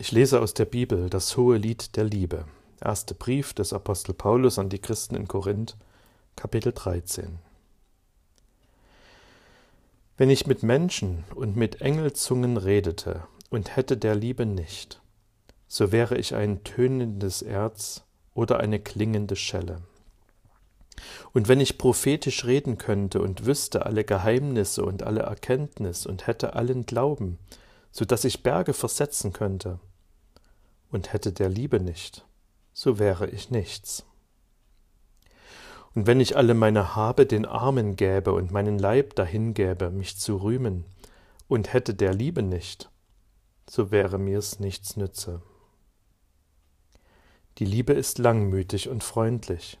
Ich lese aus der Bibel das hohe Lied der Liebe. Erster Brief des Apostel Paulus an die Christen in Korinth, Kapitel 13. Wenn ich mit Menschen und mit Engelzungen redete und hätte der Liebe nicht, so wäre ich ein tönendes Erz oder eine klingende Schelle. Und wenn ich prophetisch reden könnte und wüsste alle Geheimnisse und alle Erkenntnis und hätte allen Glauben, so dass ich Berge versetzen könnte, und hätte der Liebe nicht, so wäre ich nichts. Und wenn ich alle meine Habe den Armen gäbe und meinen Leib dahingäbe, mich zu rühmen, und hätte der Liebe nicht, so wäre mir's nichts nütze. Die Liebe ist langmütig und freundlich.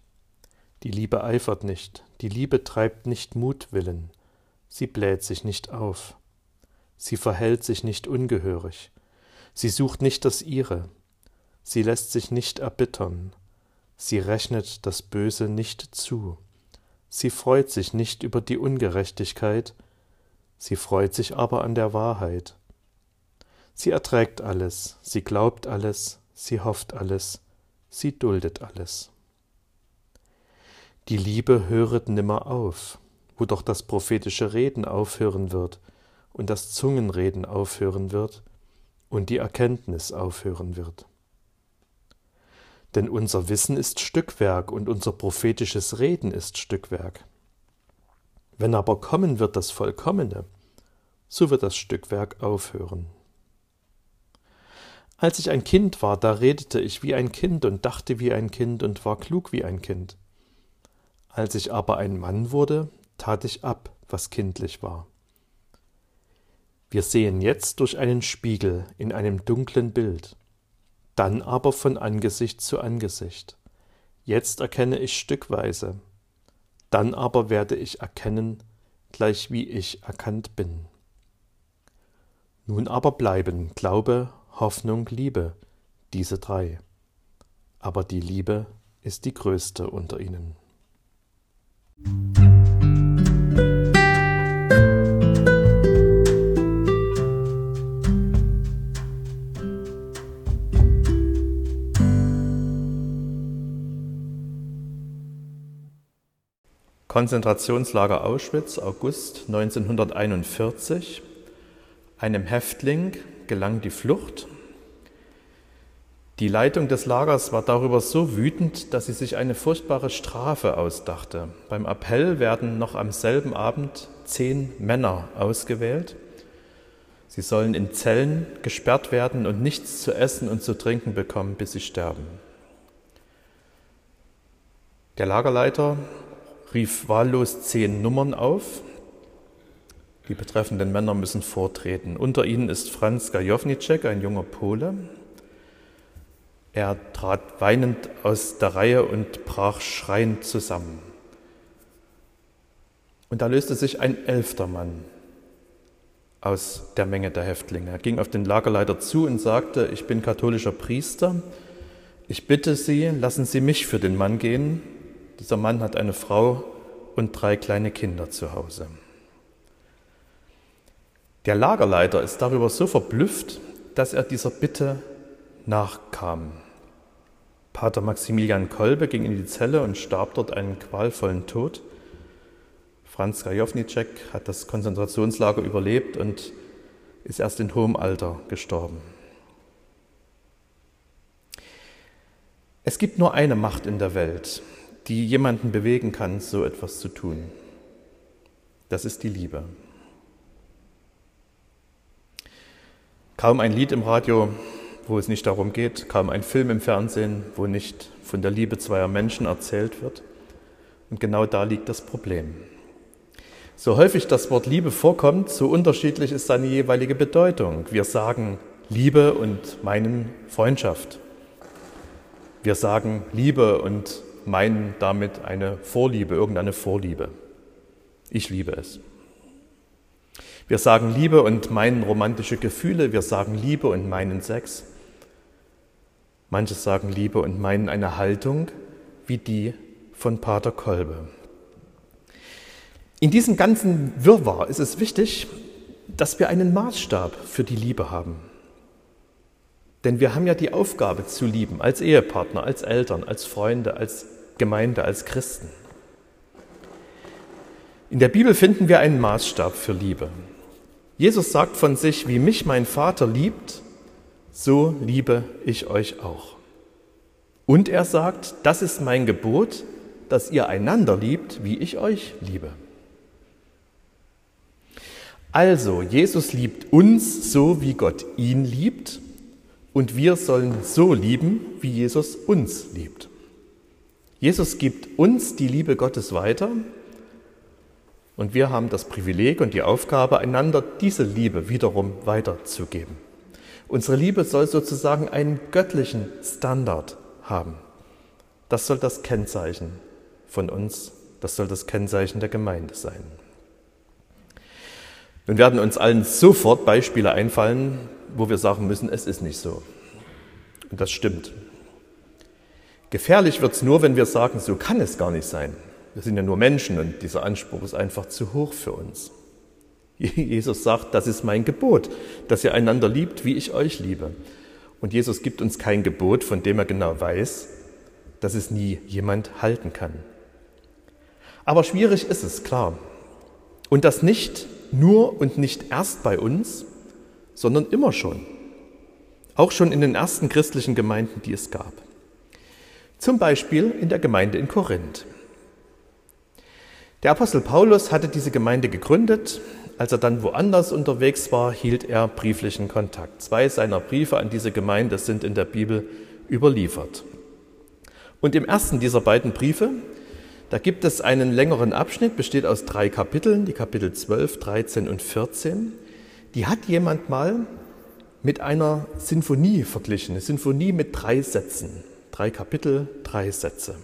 Die Liebe eifert nicht, die Liebe treibt nicht Mutwillen, sie bläht sich nicht auf, sie verhält sich nicht ungehörig, sie sucht nicht das ihre, sie lässt sich nicht erbittern, sie rechnet das Böse nicht zu, sie freut sich nicht über die Ungerechtigkeit, sie freut sich aber an der Wahrheit. Sie erträgt alles, sie glaubt alles, sie hofft alles, sie duldet alles. Die Liebe höret nimmer auf, wo doch das prophetische Reden aufhören wird und das Zungenreden aufhören wird und die Erkenntnis aufhören wird. Denn unser Wissen ist Stückwerk und unser prophetisches Reden ist Stückwerk. Wenn aber kommen wird das Vollkommene, so wird das Stückwerk aufhören. Als ich ein Kind war, da redete ich wie ein Kind und dachte wie ein Kind und war klug wie ein Kind. Als ich aber ein Mann wurde, tat ich ab, was kindlich war. Wir sehen jetzt durch einen Spiegel in einem dunklen Bild dann aber von Angesicht zu Angesicht. Jetzt erkenne ich stückweise, dann aber werde ich erkennen, gleich wie ich erkannt bin. Nun aber bleiben Glaube, Hoffnung, Liebe, diese drei. Aber die Liebe ist die größte unter ihnen. Konzentrationslager Auschwitz, August 1941. Einem Häftling gelang die Flucht. Die Leitung des Lagers war darüber so wütend, dass sie sich eine furchtbare Strafe ausdachte. Beim Appell werden noch am selben Abend zehn Männer ausgewählt. Sie sollen in Zellen gesperrt werden und nichts zu essen und zu trinken bekommen, bis sie sterben. Der Lagerleiter rief wahllos zehn Nummern auf. Die betreffenden Männer müssen vortreten. Unter ihnen ist Franz Gajownicek, ein junger Pole. Er trat weinend aus der Reihe und brach schreiend zusammen. Und da löste sich ein elfter Mann aus der Menge der Häftlinge. Er ging auf den Lagerleiter zu und sagte, ich bin katholischer Priester, ich bitte Sie, lassen Sie mich für den Mann gehen, dieser Mann hat eine Frau und drei kleine Kinder zu Hause. Der Lagerleiter ist darüber so verblüfft, dass er dieser Bitte nachkam. Pater Maximilian Kolbe ging in die Zelle und starb dort einen qualvollen Tod. Franz Gajownicek hat das Konzentrationslager überlebt und ist erst in hohem Alter gestorben. Es gibt nur eine Macht in der Welt, die jemanden bewegen kann, so etwas zu tun. Das ist die Liebe. Kaum ein Lied im Radio, wo es nicht darum geht, kaum ein Film im Fernsehen, wo nicht von der Liebe zweier Menschen erzählt wird. Und genau da liegt das Problem. So häufig das Wort Liebe vorkommt, so unterschiedlich ist seine jeweilige Bedeutung. Wir sagen Liebe und meinen Freundschaft. Wir sagen Liebe und meinen damit eine Vorliebe, irgendeine Vorliebe. Ich liebe es. Wir sagen Liebe und meinen romantische Gefühle, wir sagen Liebe und meinen Sex. Manche sagen Liebe und meinen eine Haltung wie die von Pater Kolbe. In diesem ganzen Wirrwarr ist es wichtig, dass wir einen Maßstab für die Liebe haben. Denn wir haben ja die Aufgabe zu lieben, als Ehepartner, als Eltern, als Freunde, als Gemeinde, als Christen. In der Bibel finden wir einen Maßstab für Liebe. Jesus sagt von sich, wie mich mein Vater liebt, so liebe ich euch auch. Und er sagt, das ist mein Gebot, dass ihr einander liebt, wie ich euch liebe. Also, Jesus liebt uns so, wie Gott ihn liebt, und wir sollen so lieben, wie Jesus uns liebt. Jesus gibt uns die Liebe Gottes weiter und wir haben das Privileg und die Aufgabe, einander diese Liebe wiederum weiterzugeben. Unsere Liebe soll sozusagen einen göttlichen Standard haben. Das soll das Kennzeichen von uns, das soll das Kennzeichen der Gemeinde sein. Nun werden uns allen sofort Beispiele einfallen, wo wir sagen müssen, es ist nicht so. Und das stimmt. Gefährlich wird es nur, wenn wir sagen, so kann es gar nicht sein. Wir sind ja nur Menschen und dieser Anspruch ist einfach zu hoch für uns. Jesus sagt, das ist mein Gebot, dass ihr einander liebt, wie ich euch liebe. Und Jesus gibt uns kein Gebot, von dem er genau weiß, dass es nie jemand halten kann. Aber schwierig ist es, klar. Und das nicht nur und nicht erst bei uns, sondern immer schon. Auch schon in den ersten christlichen Gemeinden, die es gab. Zum Beispiel in der Gemeinde in Korinth. Der Apostel Paulus hatte diese Gemeinde gegründet. Als er dann woanders unterwegs war, hielt er brieflichen Kontakt. Zwei seiner Briefe an diese Gemeinde sind in der Bibel überliefert. Und im ersten dieser beiden Briefe, da gibt es einen längeren Abschnitt, besteht aus drei Kapiteln, die Kapitel 12, 13 und 14. Die hat jemand mal mit einer Sinfonie verglichen, eine Sinfonie mit drei Sätzen. Drei Kapitel, drei Sätze.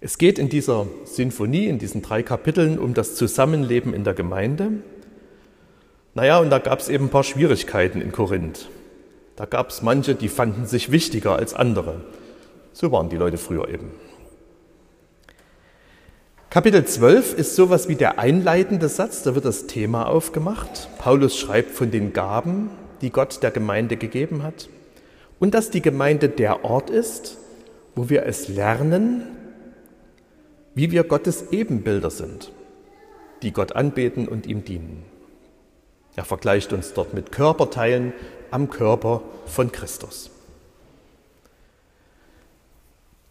Es geht in dieser Sinfonie, in diesen drei Kapiteln, um das Zusammenleben in der Gemeinde. Naja, und da gab es eben ein paar Schwierigkeiten in Korinth. Da gab es manche, die fanden sich wichtiger als andere. So waren die Leute früher eben. Kapitel 12 ist sowas wie der einleitende Satz, da wird das Thema aufgemacht. Paulus schreibt von den Gaben, die Gott der Gemeinde gegeben hat und dass die Gemeinde der Ort ist, wo wir es lernen, wie wir Gottes Ebenbilder sind, die Gott anbeten und ihm dienen. Er vergleicht uns dort mit Körperteilen am Körper von Christus.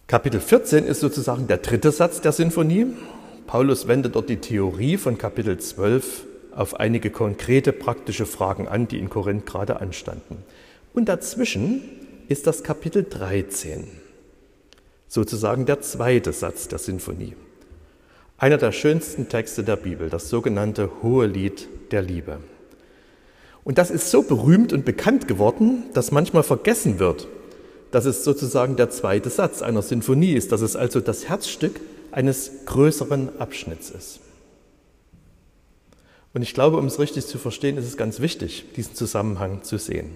Kapitel 14 ist sozusagen der dritte Satz der Sinfonie. Paulus wendet dort die Theorie von Kapitel 12 auf einige konkrete praktische Fragen an, die in Korinth gerade anstanden. Und dazwischen ist das Kapitel 13 sozusagen der zweite Satz der Sinfonie. Einer der schönsten Texte der Bibel, das sogenannte Hohe Lied der Liebe. Und das ist so berühmt und bekannt geworden, dass manchmal vergessen wird, dass es sozusagen der zweite Satz einer Sinfonie ist, dass es also das Herzstück eines größeren Abschnitts ist. Und ich glaube, um es richtig zu verstehen, ist es ganz wichtig, diesen Zusammenhang zu sehen.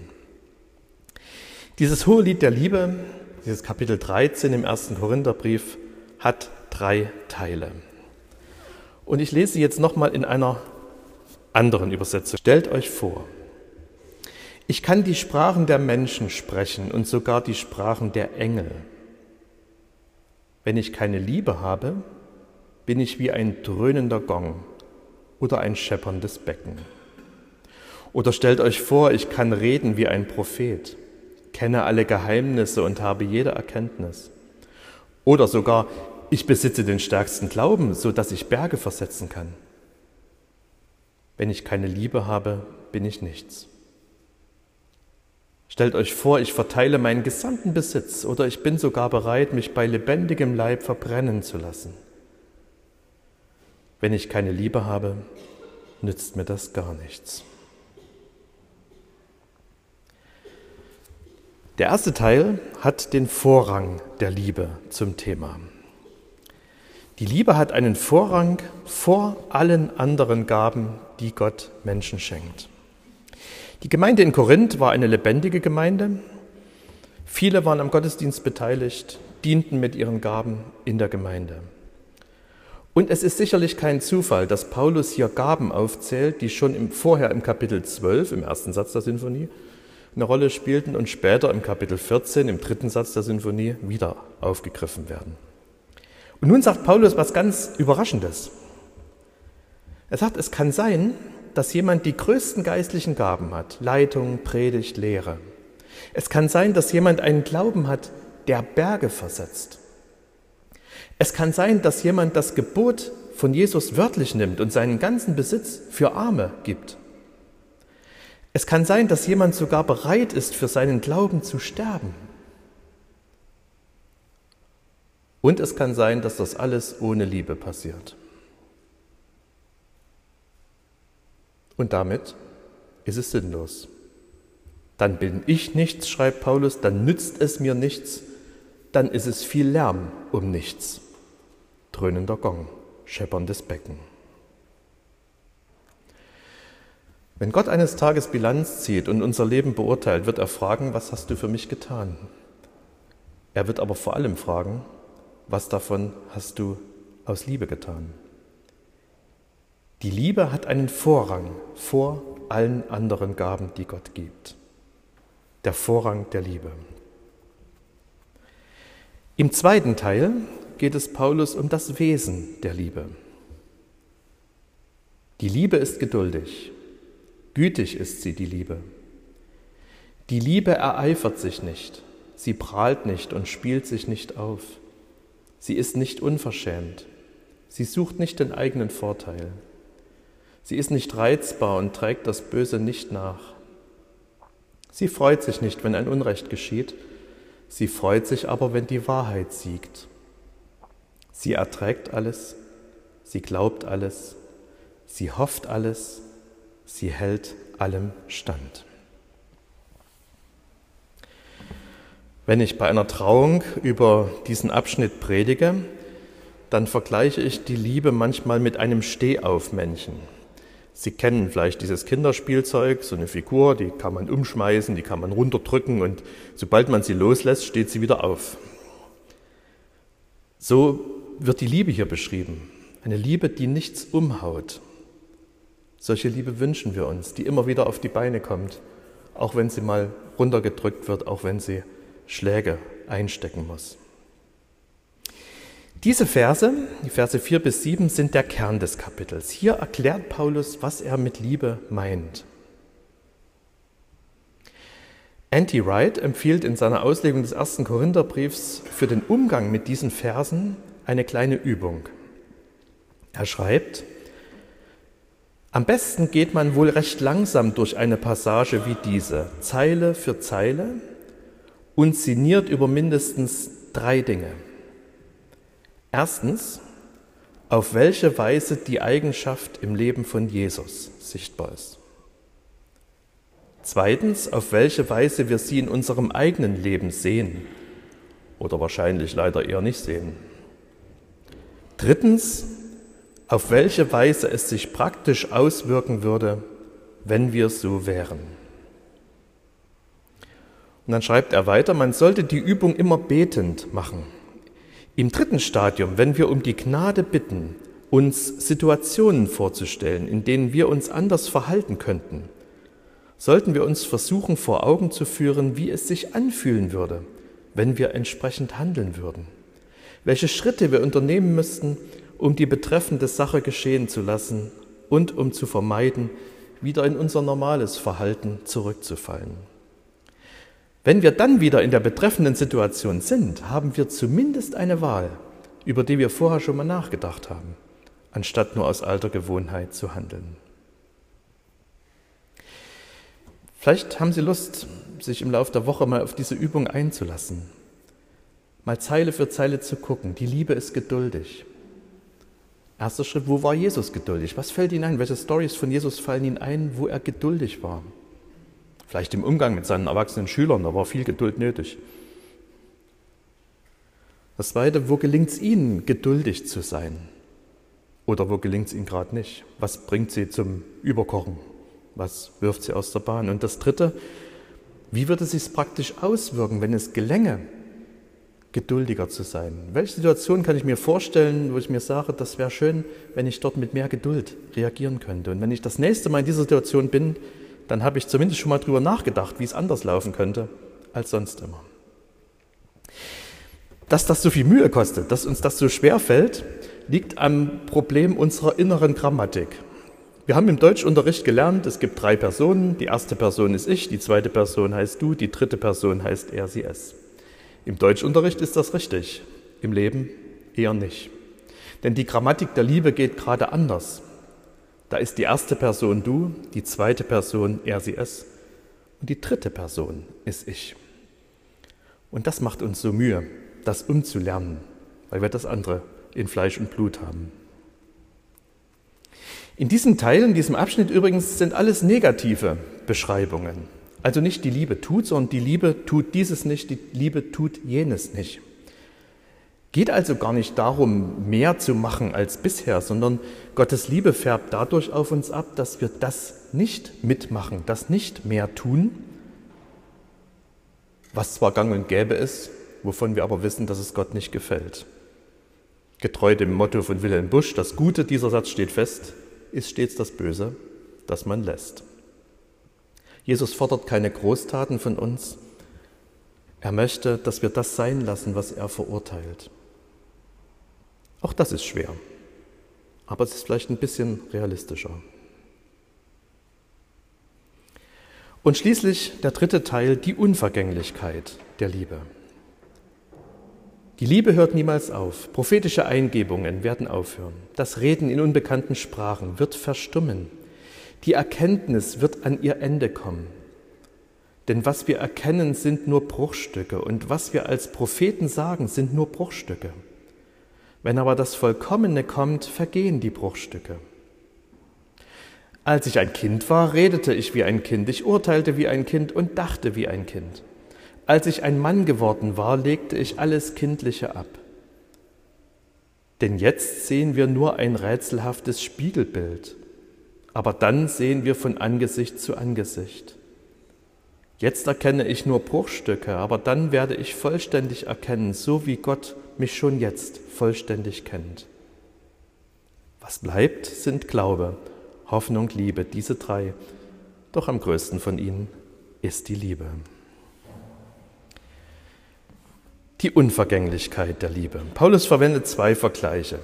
Dieses hohe Lied der Liebe dieses Kapitel 13 im ersten Korintherbrief hat drei Teile. Und ich lese jetzt nochmal in einer anderen Übersetzung. Stellt euch vor, ich kann die Sprachen der Menschen sprechen und sogar die Sprachen der Engel. Wenn ich keine Liebe habe, bin ich wie ein dröhnender Gong oder ein schepperndes Becken. Oder stellt euch vor, ich kann reden wie ein Prophet kenne alle Geheimnisse und habe jede Erkenntnis. Oder sogar, ich besitze den stärksten Glauben, so dass ich Berge versetzen kann. Wenn ich keine Liebe habe, bin ich nichts. Stellt euch vor, ich verteile meinen gesamten Besitz oder ich bin sogar bereit, mich bei lebendigem Leib verbrennen zu lassen. Wenn ich keine Liebe habe, nützt mir das gar nichts. Der erste Teil hat den Vorrang der Liebe zum Thema. Die Liebe hat einen Vorrang vor allen anderen Gaben, die Gott Menschen schenkt. Die Gemeinde in Korinth war eine lebendige Gemeinde. Viele waren am Gottesdienst beteiligt, dienten mit ihren Gaben in der Gemeinde. Und es ist sicherlich kein Zufall, dass Paulus hier Gaben aufzählt, die schon im, vorher im Kapitel 12, im ersten Satz der Sinfonie, eine Rolle spielten und später im Kapitel 14, im dritten Satz der Sinfonie, wieder aufgegriffen werden. Und nun sagt Paulus was ganz Überraschendes. Er sagt, es kann sein, dass jemand die größten geistlichen Gaben hat, Leitung, Predigt, Lehre. Es kann sein, dass jemand einen Glauben hat, der Berge versetzt. Es kann sein, dass jemand das Gebot von Jesus wörtlich nimmt und seinen ganzen Besitz für Arme gibt. Es kann sein, dass jemand sogar bereit ist, für seinen Glauben zu sterben. Und es kann sein, dass das alles ohne Liebe passiert. Und damit ist es sinnlos. Dann bin ich nichts, schreibt Paulus, dann nützt es mir nichts, dann ist es viel Lärm um nichts. Dröhnender Gong, schepperndes Becken. Wenn Gott eines Tages Bilanz zieht und unser Leben beurteilt, wird er fragen, was hast du für mich getan? Er wird aber vor allem fragen, was davon hast du aus Liebe getan? Die Liebe hat einen Vorrang vor allen anderen Gaben, die Gott gibt. Der Vorrang der Liebe. Im zweiten Teil geht es Paulus um das Wesen der Liebe. Die Liebe ist geduldig, gütig ist sie, die Liebe. Die Liebe ereifert sich nicht, sie prahlt nicht und spielt sich nicht auf. Sie ist nicht unverschämt, sie sucht nicht den eigenen Vorteil. Sie ist nicht reizbar und trägt das Böse nicht nach. Sie freut sich nicht, wenn ein Unrecht geschieht, sie freut sich aber, wenn die Wahrheit siegt. Sie erträgt alles, sie glaubt alles, sie hofft alles, sie hält allem stand. Wenn ich bei einer Trauung über diesen Abschnitt predige, dann vergleiche ich die Liebe manchmal mit einem Stehaufmännchen. Sie kennen vielleicht dieses Kinderspielzeug, so eine Figur, die kann man umschmeißen, die kann man runterdrücken und sobald man sie loslässt, steht sie wieder auf. So wird die Liebe hier beschrieben. Eine Liebe, die nichts umhaut. Solche Liebe wünschen wir uns, die immer wieder auf die Beine kommt, auch wenn sie mal runtergedrückt wird, auch wenn sie Schläge einstecken muss. Diese Verse, die Verse 4 bis 7, sind der Kern des Kapitels. Hier erklärt Paulus, was er mit Liebe meint. Anti Wright empfiehlt in seiner Auslegung des ersten Korintherbriefs für den Umgang mit diesen Versen eine kleine Übung. Er schreibt, am besten geht man wohl recht langsam durch eine Passage wie diese, Zeile für Zeile, und sinniert über mindestens drei Dinge. Erstens, auf welche Weise die Eigenschaft im Leben von Jesus sichtbar ist. Zweitens, auf welche Weise wir sie in unserem eigenen Leben sehen oder wahrscheinlich leider eher nicht sehen. Drittens, auf welche Weise es sich praktisch auswirken würde, wenn wir so wären. Und dann schreibt er weiter, man sollte die Übung immer betend machen. Im dritten Stadium, wenn wir um die Gnade bitten, uns Situationen vorzustellen, in denen wir uns anders verhalten könnten, sollten wir uns versuchen vor Augen zu führen, wie es sich anfühlen würde, wenn wir entsprechend handeln würden, welche Schritte wir unternehmen müssten, um die betreffende Sache geschehen zu lassen und um zu vermeiden, wieder in unser normales Verhalten zurückzufallen. Wenn wir dann wieder in der betreffenden Situation sind, haben wir zumindest eine Wahl, über die wir vorher schon mal nachgedacht haben, anstatt nur aus alter Gewohnheit zu handeln. Vielleicht haben Sie Lust, sich im Laufe der Woche mal auf diese Übung einzulassen, mal Zeile für Zeile zu gucken. Die Liebe ist geduldig. Erster Schritt, wo war Jesus geduldig? Was fällt Ihnen ein? Welche Stories von Jesus fallen Ihnen ein, wo er geduldig war? Vielleicht im Umgang mit seinen erwachsenen Schülern, da war viel Geduld nötig. Das Zweite, wo gelingt es Ihnen, geduldig zu sein? Oder wo gelingt es Ihnen gerade nicht? Was bringt Sie zum Überkochen? Was wirft Sie aus der Bahn? Und das Dritte, wie würde es sich praktisch auswirken, wenn es gelänge, geduldiger zu sein? Welche Situation kann ich mir vorstellen, wo ich mir sage, das wäre schön, wenn ich dort mit mehr Geduld reagieren könnte? Und wenn ich das nächste Mal in dieser Situation bin, dann habe ich zumindest schon mal drüber nachgedacht, wie es anders laufen könnte als sonst immer. Dass das so viel Mühe kostet, dass uns das so schwer fällt, liegt am Problem unserer inneren Grammatik. Wir haben im Deutschunterricht gelernt, es gibt drei Personen. Die erste Person ist ich, die zweite Person heißt du, die dritte Person heißt er, sie, es. Im Deutschunterricht ist das richtig, im Leben eher nicht. Denn die Grammatik der Liebe geht gerade anders. Da ist die erste Person du, die zweite Person er, sie, es und die dritte Person ist ich. Und das macht uns so Mühe, das umzulernen, weil wir das andere in Fleisch und Blut haben. In diesem Teil, in diesem Abschnitt übrigens, sind alles negative Beschreibungen. Also nicht die Liebe tut, sondern die Liebe tut dieses nicht, die Liebe tut jenes nicht. Geht also gar nicht darum, mehr zu machen als bisher, sondern Gottes Liebe färbt dadurch auf uns ab, dass wir das nicht mitmachen, das nicht mehr tun, was zwar gang und gäbe ist, wovon wir aber wissen, dass es Gott nicht gefällt. Getreu dem Motto von Wilhelm Busch, das Gute, dieser Satz steht fest, ist stets das Böse, das man lässt. Jesus fordert keine Großtaten von uns. Er möchte, dass wir das sein lassen, was er verurteilt. Auch das ist schwer, aber es ist vielleicht ein bisschen realistischer. Und schließlich der dritte Teil, die Unvergänglichkeit der Liebe. Die Liebe hört niemals auf. Prophetische Eingebungen werden aufhören. Das Reden in unbekannten Sprachen wird verstummen. Die Erkenntnis wird an ihr Ende kommen. Denn was wir erkennen, sind nur Bruchstücke und was wir als Propheten sagen, sind nur Bruchstücke. Wenn aber das Vollkommene kommt, vergehen die Bruchstücke. Als ich ein Kind war, redete ich wie ein Kind, ich urteilte wie ein Kind und dachte wie ein Kind. Als ich ein Mann geworden war, legte ich alles Kindliche ab. Denn jetzt sehen wir nur ein rätselhaftes Spiegelbild, aber dann sehen wir von Angesicht zu Angesicht. Jetzt erkenne ich nur Bruchstücke, aber dann werde ich vollständig erkennen, so wie Gott mich schon jetzt vollständig kennt. Was bleibt, sind Glaube, Hoffnung, Liebe, diese drei. Doch am größten von ihnen ist die Liebe. die Unvergänglichkeit der Liebe. Paulus verwendet zwei Vergleiche.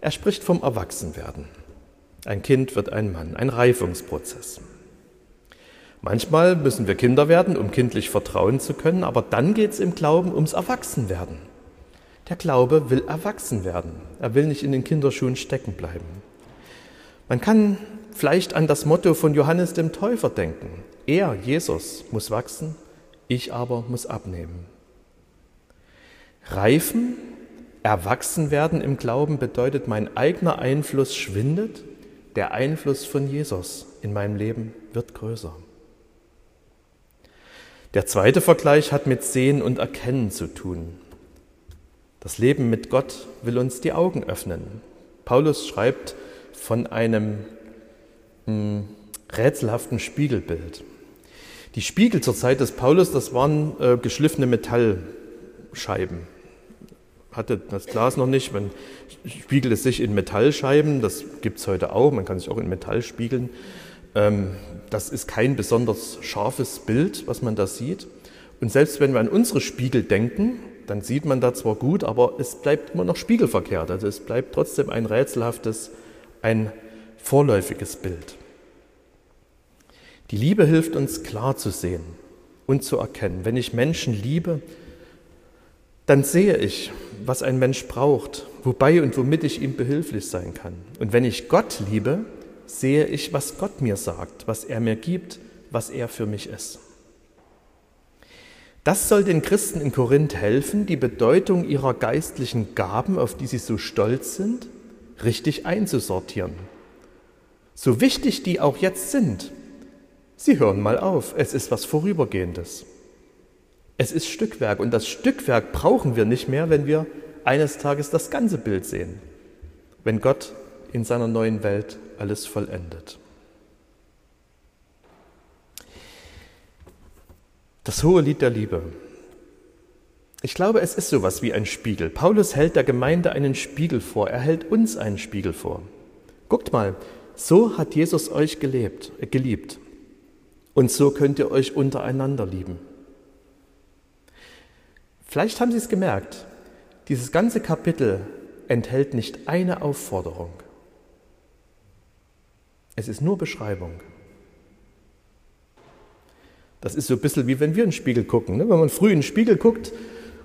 Er spricht vom Erwachsenwerden. Ein Kind wird ein Mann, ein Reifungsprozess. Manchmal müssen wir Kinder werden, um kindlich vertrauen zu können, aber dann geht es im Glauben ums Erwachsenwerden. Der Glaube will erwachsen werden. Er will nicht in den Kinderschuhen stecken bleiben. Man kann vielleicht an das Motto von Johannes dem Täufer denken. Er, Jesus, muss wachsen, ich aber muss abnehmen. Reifen, erwachsen werden im Glauben bedeutet, mein eigener Einfluss schwindet, der Einfluss von Jesus in meinem Leben wird größer. Der zweite Vergleich hat mit Sehen und Erkennen zu tun. Das Leben mit Gott will uns die Augen öffnen. Paulus schreibt von einem mh, hm, rätselhaften Spiegelbild. Die Spiegel zur Zeit des Paulus, das waren äh, geschliffene Metallscheiben hatte das Glas noch nicht. Man spiegelt es sich in Metallscheiben, das gibt es heute auch, man kann sich auch in Metall spiegeln. Ähm, das ist kein besonders scharfes Bild, was man da sieht. Und selbst wenn wir an unsere Spiegel denken, dann sieht man da zwar gut, aber es bleibt immer noch spiegelverkehrt. Also es bleibt trotzdem ein rätselhaftes, ein vorläufiges Bild. Die Liebe hilft uns klar zu sehen und zu erkennen. Wenn ich Menschen liebe, dann sehe ich, was ein Mensch braucht, wobei und womit ich ihm behilflich sein kann. Und wenn ich Gott liebe, sehe ich, was Gott mir sagt, was er mir gibt, was er für mich ist. Das soll den Christen in Korinth helfen, die Bedeutung ihrer geistlichen Gaben, auf die sie so stolz sind, richtig einzusortieren. So wichtig die auch jetzt sind, sie hören mal auf, es ist was Vorübergehendes. Es ist Stückwerk und das Stückwerk brauchen wir nicht mehr, wenn wir eines Tages das ganze Bild sehen, wenn Gott in seiner neuen Welt alles vollendet. Das hohe Lied der Liebe. Ich glaube, es ist sowas wie ein Spiegel. Paulus hält der Gemeinde einen Spiegel vor. Er hält uns einen Spiegel vor. Guckt mal, so hat Jesus euch gelebt, geliebt. Und so könnt ihr euch untereinander lieben. Vielleicht haben Sie es gemerkt, dieses ganze Kapitel enthält nicht eine Aufforderung. Es ist nur Beschreibung. Das ist so ein bisschen wie wenn wir in den Spiegel gucken. Ne? Wenn man früh in den Spiegel guckt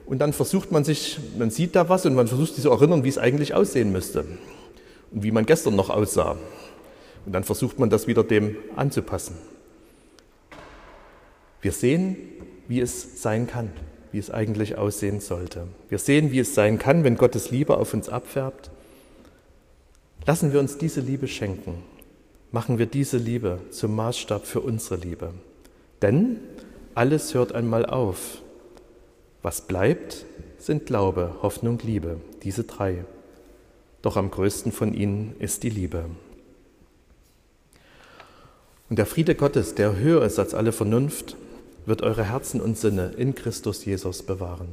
und dann versucht man sich, man sieht da was und man versucht sich zu erinnern, wie es eigentlich aussehen müsste und wie man gestern noch aussah. Und dann versucht man das wieder dem anzupassen. Wir sehen, wie es sein kann, wie es eigentlich aussehen sollte. Wir sehen, wie es sein kann, wenn Gottes Liebe auf uns abfärbt. Lassen wir uns diese Liebe schenken. Machen wir diese Liebe zum Maßstab für unsere Liebe. Denn alles hört einmal auf. Was bleibt, sind Glaube, Hoffnung, Liebe, diese drei. Doch am größten von ihnen ist die Liebe. Und der Friede Gottes, der höher ist als alle Vernunft, wird eure Herzen und Sinne in Christus Jesus bewahren.